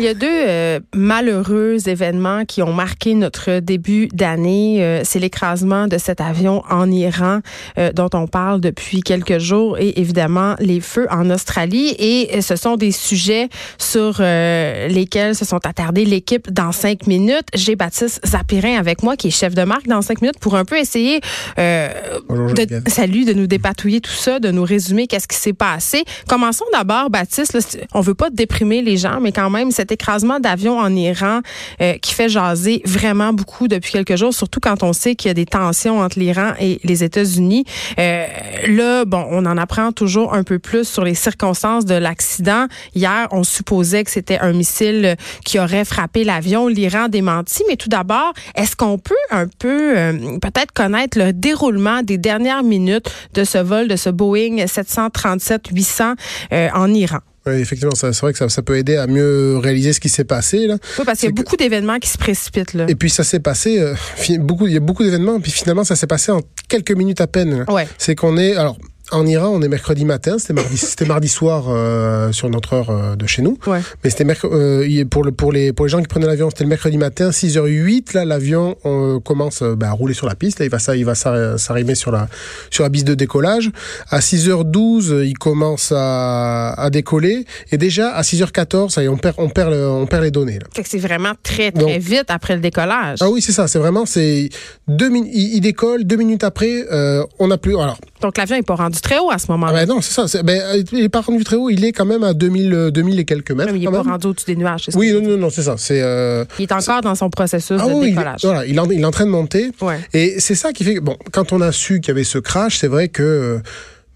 Il y a deux euh, malheureux événements qui ont marqué notre début d'année. Euh, c'est l'écrasement de cet avion en Iran euh, dont on parle depuis quelques jours et évidemment les feux en Australie. Et ce sont des sujets sur lesquels se sont attardés l'équipe dans cinq minutes. J'ai Baptiste Zapirin avec moi qui est chef de marque dans cinq minutes pour un peu essayer de, salut, de nous dépatouiller tout ça, de nous résumer qu'est-ce qui s'est passé. Commençons d'abord, Baptiste. Là, on veut pas déprimer les gens, mais quand même, écrasement d'avion en Iran euh, qui fait jaser vraiment beaucoup depuis quelques jours, surtout quand on sait qu'il y a des tensions entre l'Iran et les États-Unis. Euh, là, bon, on en apprend toujours un peu plus sur les circonstances de l'accident. Hier, on supposait que c'était un missile qui aurait frappé l'avion. L'Iran démenti. Mais tout d'abord, est-ce qu'on peut un peu euh, peut-être connaître le déroulement des dernières minutes de ce vol de ce Boeing 737-800 en Iran? Effectivement, c'est vrai que ça, peut aider à mieux réaliser ce qui s'est passé. Là. Oui, parce qu'il y a beaucoup d'événements qui se précipitent. Là. Et puis ça s'est passé, euh, beaucoup, il y a beaucoup d'événements, puis finalement ça s'est passé en quelques minutes à peine. Ouais. C'est qu'on est, alors en Iran, on est mercredi matin. C'était mardi, c'était mardi soir euh, sur notre heure euh, de chez nous. Ouais. Mais c'était euh, pour le pour les pour les gens qui prenaient l'avion, c'était le mercredi matin, 6h08. Là, l'avion commence bah, à rouler sur la piste. Là, il va ça, il va s'arriver sur la sur la piste de décollage. À 6h12, il commence à, à décoller. Et déjà à 6h14, ça y est, on perd on perd on perd les données. C'est vraiment très très vite après le décollage. Ah oui, c'est ça. C'est vraiment c'est deux minutes. Il, décolle deux minutes après. on n'a plus alors. Donc l'avion n'est pas rendu très haut à ce moment-là. Ah ben non, c'est ça. Ben, euh, il est pas rendu très haut. Il est quand même à 2000, 2000 euh, et quelques mètres. il n'est pas rendu au-dessus des nuages. Oui, non, non, non, c'est ça. C'est. Euh, il est encore dans son processus ah de décollage. Il, voilà, il, il est en train de monter. Ouais. Et c'est ça qui fait que, bon, quand on a su qu'il y avait ce crash, c'est vrai que.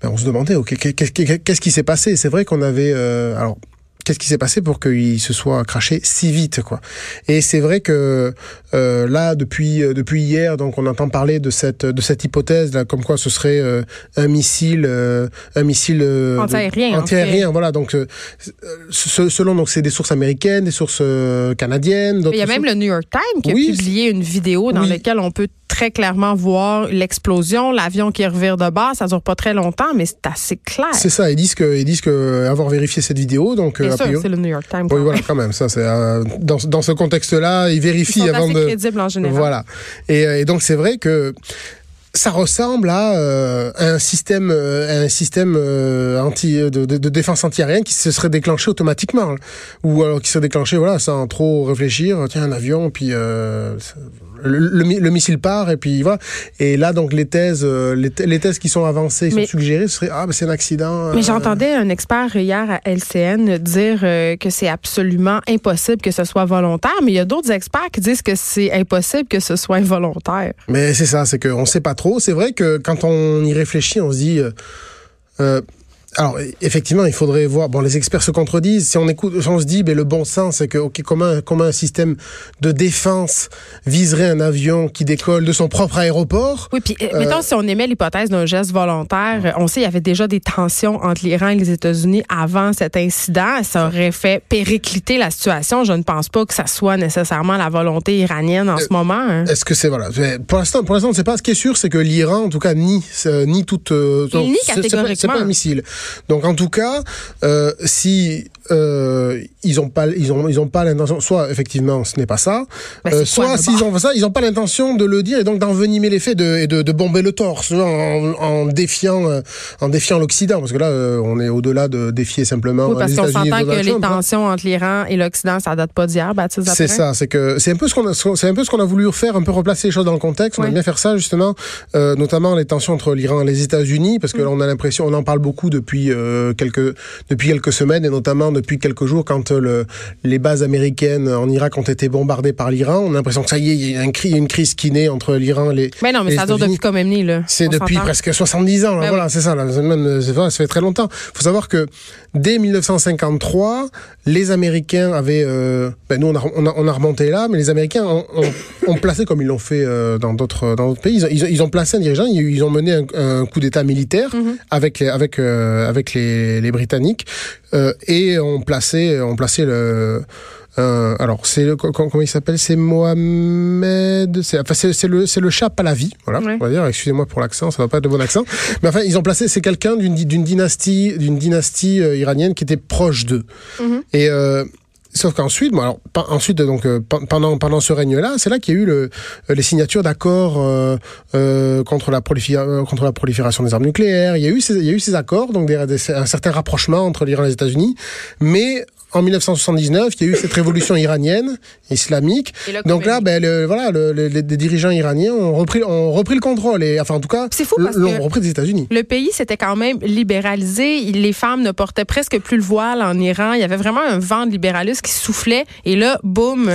Ben, on se demandait, ok, qu'est-ce qui s'est passé? C'est vrai qu'on avait, alors qu'est-ce qui s'est passé pour qu'il se soit craché si vite quoi et c'est vrai que euh, là depuis euh, depuis hier donc on entend parler de cette de cette hypothèse là comme quoi ce serait euh, un missile euh, un missile antiaérien antiaérien voilà donc selon donc c'est des sources américaines des sources canadiennes il y a même le New York Times qui a publié une vidéo dans laquelle on peut très clairement voir l'explosion, l'avion qui revire de bas. Ça dure pas très longtemps, mais c'est assez clair. C'est ça. Ils disent que, ils disent que avoir vérifié cette vidéo, donc. Bien sûr, c'est le New York Times. Oui, voilà, quand même. Ça, c'est euh, dans, dans ce contexte-là, ils vérifient ils sont avant assez de. crédibles en général. Voilà. Et, et donc c'est vrai que ça ressemble à, euh, un système, euh, un système euh, anti de, de, de défense antiaérienne qui se serait déclenché automatiquement, ou alors qui serait déclenché voilà sans trop réfléchir. Tiens un avion, puis le, le, missile part et puis voilà. Et là donc les thèses, les, les thèses qui sont avancées, qui sont suggérées, ce serait ah ben c'est un accident. Mais j'entendais un expert hier à LCN dire que c'est absolument impossible que ce soit volontaire, mais il y a d'autres experts qui disent que c'est impossible que ce soit involontaire. Mais c'est ça, c'est qu'on sait pas trop c'est vrai que quand on y réfléchit, on se dit. Euh, euh, alors effectivement, il faudrait voir. Bon, les experts se contredisent. Si on écoute, on se dit, mais le bon sens, c'est que ok, comment comment un système de défense viserait un avion qui décolle de son propre aéroport? Oui, puis euh, mettons si on émet l'hypothèse d'un geste volontaire, on sait il y avait déjà des tensions entre l'Iran et les États-Unis avant cet incident. Ça aurait fait péricliter la situation. Je ne pense pas que ça soit nécessairement la volonté iranienne en ce moment. Hein. Est-ce que c'est voilà Pour l'instant, pour l'instant, on ne sait pas. Ce qui est sûr, c'est que l'Iran, en tout cas, nie nie toute. Euh, nie catégoriquement. C'est pas un missile. Donc en tout cas, euh, si euh, ils ont pas ils ont ils ont pas l'intention soit effectivement ce n'est pas ça bah, euh, soit s'ils ont ça ils ont pas l'intention de le dire et donc d'envenimer les faits de, et de, de bomber le torse en, en défiant euh, en défiant l'Occident parce que là on est au-delà de défier simplement oui, parce qu'on s'entend que les hein. tensions entre l'Iran et l'Occident ça date pas d'hier Baptiste c'est ça c'est que c'est un peu ce qu'on a c'est un peu ce qu'on a voulu faire un peu replacer les choses dans le contexte on a bien faire ça justement euh, notamment les tensions entre l'Iran et les États-Unis parce que mm. là on a l'impression on en parle beaucoup depuis quelques depuis quelques semaines et notamment depuis quelques jours quand euh, le, les bases américaines en Irak ont été bombardées par l'Iran. On a l'impression que ça y est, il y a un une crise qui naît entre l'Iran et les. Mais non, mais ça dure depuis quand même ni là. C'est depuis presque 70 ans. Là, voilà, c'est ça. Là, ça fait très longtemps. Il faut savoir que dès 1953, les Américains avaient. Euh, ben nous, on a, on, a, on a, remonté là, mais les Américains ont, ont, placé, comme ils l'ont fait euh, dans d'autres dans d'autres pays, ils, ils, ont placé un dirigeant. Ils, ont mené un, un coup d'État militaire avec les, avec avec les, les Britanniques et on plaçait on plaçait le un- alors c'est comment il s'appelle? C'est Mohamed. C'est enfin c'est le c'est le Shah Pahlavi. Voilà, Ouais. on va dire. Excusez-moi pour l'accent, ça va pas être de bon accent. Mais enfin ils ont placé c'est quelqu'un d'une dynastie d'une dynastie euh, iranienne qui était proche d'eux. Mhm. Et euh, Sauf qu'ensuite, bon alors, ensuite donc euh, pe- pendant pendant ce règne-là, c'est là qu'il y a eu le, euh, les signatures d'accords euh, euh, contre la proliféra- euh, contre la prolifération des armes nucléaires. Il y a eu ces, il y a eu ces accords, donc des, des- un certain rapprochement entre l'Iran et les États-Unis, mais en 1979, il y a eu cette révolution iranienne, islamique. Donc là, ben, le- voilà, le- le- les, dirigeants iraniens ont repris, ont repris le contrôle. Et, enfin, en tout cas, C'est fou parce l'ont repris des États-Unis. Le pays s'était quand même libéralisé. Les femmes ne portaient presque plus le voile en Iran. Il y avait vraiment un vent de libéralisme qui soufflait. Et là, boum,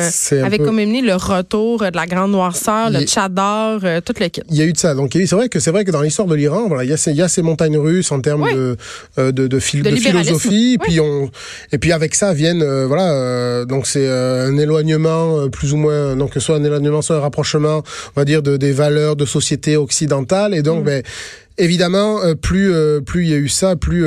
avec peu- Khomeini, le retour de la grande noirceur, le tchadar, euh, tout le kit. Il y a eu de ça. Donc c'est vrai que c'est vrai que dans l'histoire de l'Iran, voilà, il y a ces, il y a ces montagnes russes en termes de, euh, de, de, phil- De de libéralisme. philosophie. Puis on et puis avec ça viennent euh, voilà euh, donc c'est euh, un éloignement plus ou moins donc soit un éloignement soit un rapprochement on va dire de des valeurs de société occidentale. Et donc ben évidemment plus plus il y a eu ça plus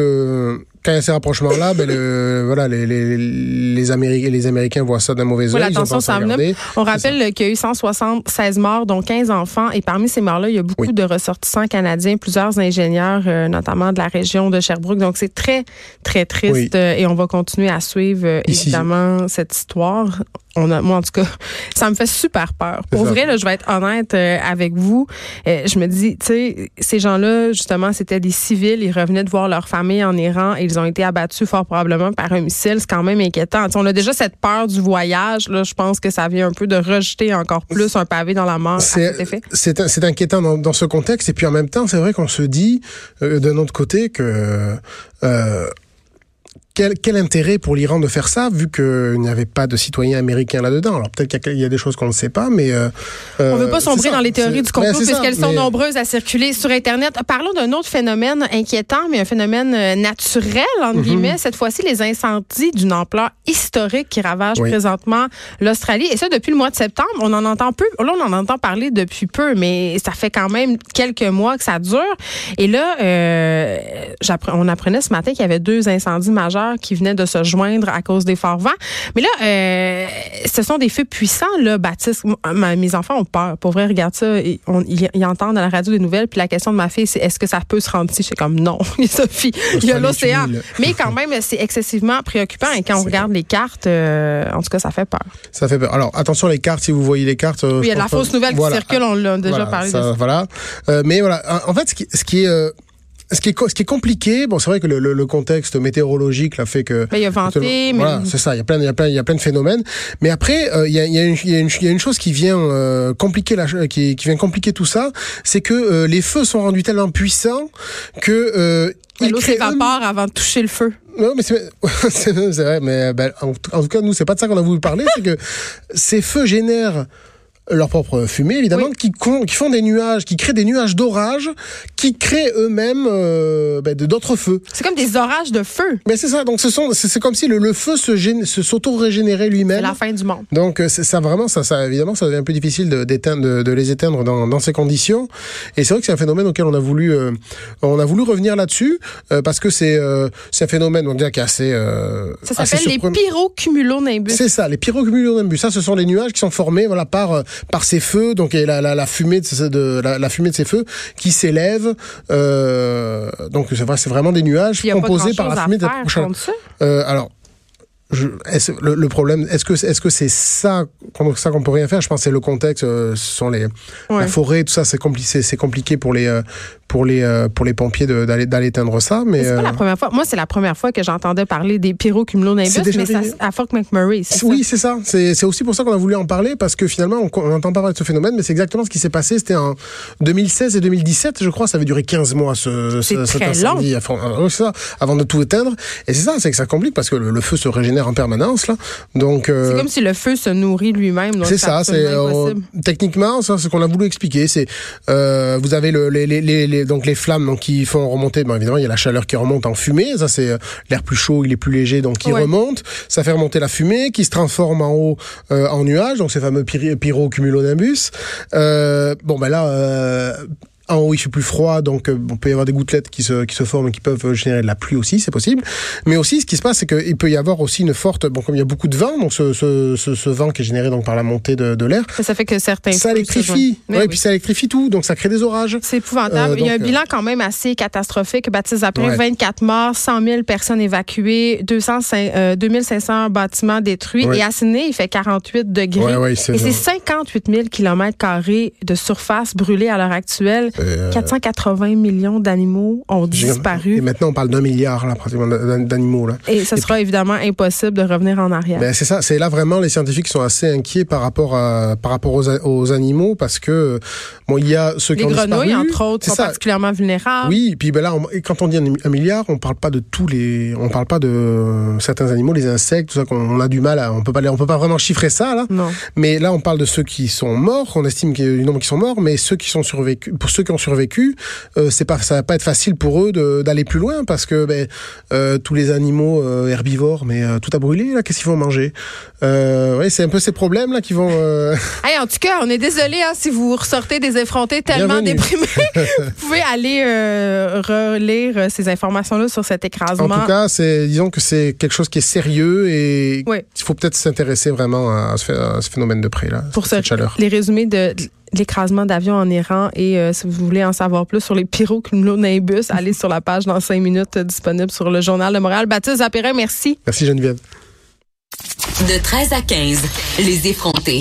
quand il y a ces rapprochements-là, ben le, voilà, les, les, les, Américains, les Américains voient ça d'un mauvais. Voilà, attention, ça regarder. On rappelle qu'il y a eu 176 morts, dont 15 enfants. Et parmi ces morts-là, il y a beaucoup Oui. de ressortissants canadiens, plusieurs ingénieurs, euh, notamment de la région de Sherbrooke. Donc, c'est très, très triste. Oui. euh, et on va continuer à suivre, euh, évidemment, cette histoire. On a, moi, en tout cas, ça me fait super peur. Pour vrai, là, je vais être honnête euh, avec vous. Je me dis, tu sais, ces gens-là, justement, c'était des civils. Ils revenaient de voir leur famille en Iran et ils ont été abattus fort probablement par un missile. C'est quand même inquiétant. On a déjà cette peur du voyage. Là, je pense que ça vient un peu de rejeter encore plus un pavé dans la mort. C'est c'est inquiétant dans, dans ce contexte. Et puis en même temps, c'est vrai qu'on se dit euh, d'un autre côté que euh, quel, quel intérêt pour l'Iran de faire ça, vu qu'il n'y avait pas de citoyens américains là-dedans? Alors peut-être qu'il y a- il y, a des choses qu'on ne sait pas, mais euh, On ne veut euh, pas sombrer ça. dans les théories du complot puisqu'elles sont nombreuses à circuler sur Internet. Parlons d'un autre phénomène inquiétant, mais un phénomène euh, naturel, entre Mhm. guillemets. Cette fois-ci, les incendies d'une ampleur historique qui ravagent Oui. présentement l'Australie. Et ça, depuis le mois de septembre, on en entend peu. Là, on en entend parler depuis peu, mais ça fait quand même quelques mois que ça dure. Et là, euh, on apprenait ce matin qu'il y avait deux incendies majeurs qui venaient de se joindre à cause des forts vents. Mais là, euh, ce sont des feux puissants, là, Baptiste. Ma- mes enfants ont peur. Pour vrai, regarde ça. Ils, on- ils- ils entendent à la radio des nouvelles. Puis la question de ma fille, c'est est-ce que ça peut se rendre ici? Je suis comme non, Sophie. Il y a l'océan. Mais quand même, c'est excessivement préoccupant. Et quand on regarde les cartes, euh, en tout cas, ça fait peur. ça fait peur. Alors attention les cartes, si vous voyez les cartes. euh, Oui, il y a de la fausse nouvelle Voilà. qui circule. On l'a déjà Voilà, parlé ça, de ça. Voilà. Euh, mais voilà, en fait, ce qui, ce qui est ce qui est, ce qui est compliqué, bon, c'est vrai que le, le- le contexte météorologique là fait que il y a mais- voilà, c'est ça. Il y a plein, il y a plein, il y a plein de phénomènes. Mais après, euh, il y, a, il y, a une- il y, a une- il y a une chose qui vient euh, compliquer la, qui, qui vient compliquer tout ça, c'est que euh, les feux sont rendus tellement puissants que euh, ils L'eau s'évapore avant de toucher le feu. non, mais c'est vrai, mais ben, en, en tout cas, nous, c'est pas de ça qu'on a voulu parler, c'est que ces feux génèrent leur propre fumée, évidemment, Oui. qui, font des nuages, qui créent des nuages d'orage, qui créent eux-mêmes euh, ben, d'autres feux. C'est comme des orages de feu. Mais c'est ça, donc ce sont, c'est c'est comme si le, le feu se, gén- se s'auto-régénérait C'est lui-même. la fin du monde. Donc euh, c'est ça vraiment ça, ça évidemment ça devient un peu difficile de, d'éteindre, de, de les éteindre dans, dans ces conditions. Et c'est vrai que c'est un phénomène auquel on a voulu euh, on a voulu revenir là-dessus euh, parce que c'est c'est un phénomène on dirait qui est assez euh, Ça s'appelle les pyrocumulonimbus. C'est ça, les pyrocumulonimbus. Ça, ce sont les nuages qui sont formés, voilà, par par ces feux, donc et la, la, la fumée de, de la, la fumée de ces feux qui s'élèvent. Euh, donc c'est vrai, c'est vraiment des nuages composés par la fumée de la. Euh, alors. Je, est-ce- le, le problème, est-ce que est-ce que c'est ça qu'on ça qu'on peut rien faire? Je pense que c'est le contexte, euh, ce sont les Ouais. la forêt, tout ça, c'est compliqué, c'est compliqué pour les euh, pour les euh, pour les pompiers d'aller d'aller éteindre ça, mais C'est pas euh, la première fois. Moi, c'est la première fois que j'entendais parler des pyrocumulonimbus, mais ça, à Fort McMurray. Oui, c'est ça. C'est c'est aussi pour ça qu'on a voulu en parler parce que finalement, on n'entend pas parler de ce phénomène, mais c'est exactement ce qui s'est passé. C'était en 2016 et 2017, je crois. Ça avait duré 15 mois, ce, ce- cet incendie, avant, euh, avant de tout éteindre. Et c'est ça, c'est que ça complique parce que le, le feu se régénère en permanence, là. Donc, euh, C'est comme si le feu se nourrit lui-même. c'est ça, c'est euh, techniquement ça, c'est ce qu'on a voulu expliquer. C'est euh, vous avez le, les, les, donc les flammes donc qui font remonter. Évidemment, il y a la chaleur qui remonte en fumée. Ça, c'est euh, l'air plus chaud, il est plus léger, donc il Ouais. remonte. Ça fait remonter la fumée, qui se transforme en haut en nuages. Donc ces fameux pyrocumulonimbus. Euh, bon, ben là. Euh, en haut il fait plus froid, donc euh, on peut y avoir des gouttelettes qui se, qui se forment et qui peuvent générer de la pluie aussi, c'est possible. Mais aussi, ce qui se passe, c'est qu'il peut y avoir aussi une forte, bon, comme il y a beaucoup de vent, donc ce, ce, ce, ce vent qui est généré donc par la montée de, de l'air, Ça fait que certains. ça électrifie. Ouais, oui. puis ça électrifie tout, donc ça crée des orages. C'est épouvantable. Euh, Il y a un bilan quand même assez catastrophique. Baptiste après Ouais. 24 morts, 100 000 personnes évacuées, 205, euh, 2500 bâtiments détruits. Ouais. Et à Sydney, il fait 48 degrés. Et c'est ça. 58 000 kilomètres carrés de surface brûlée à l'heure actuelle. Euh, 480 millions d'animaux ont disparu. Et maintenant, on parle d'un milliard, là, pratiquement, d'an- d'animaux, là. Et ce sera évidemment impossible de revenir en arrière. Ben, c'est ça, c'est là vraiment les scientifiques sont assez inquiets par rapport à par rapport aux, animaux parce que bon il y a ceux qui Les ont grenouilles, disparu, entre autres, c'est sont ça. particulièrement vulnérables. Oui, puis ben là, on- et quand on dit un, un milliard, on parle pas de tous les, on parle pas de euh, certains animaux, les insectes, tout ça qu'on on a du mal à, on peut pas, les- on peut pas vraiment chiffrer ça là. Non. Mais là, on parle de ceux qui sont morts, on estime qu'il y a du nombre qui sont morts, mais ceux qui sont survécus, pour ceux qui ont survécu, euh, c'est pas, ça va pas être facile pour eux d'aller plus loin parce que ben, euh, tous les animaux euh, herbivores, mais tout a brûlé là, qu'est-ce qu'ils vont manger? Ouais, c'est un peu ces problèmes là qui vont. Hey, en tout cas, on est désolé hein, si vous ressortez des effrontés tellement Bienvenue. déprimés. vous pouvez aller relire ces informations-là sur cet écrasement. En tout cas, c'est disons que c'est quelque chose qui est sérieux et Oui. il faut peut-être s'intéresser vraiment à ce, phénomène de près là, pour cette ce- chaleur. les résumés de l'écrasement d'avion en Iran et euh, si vous voulez en savoir plus sur les pyrocumulonimbus, allez sur la page dans cinq minutes euh, disponible sur le journal de Montréal. Baptiste Zapérin, merci. Merci Geneviève. De 13 à 15, les effrontés.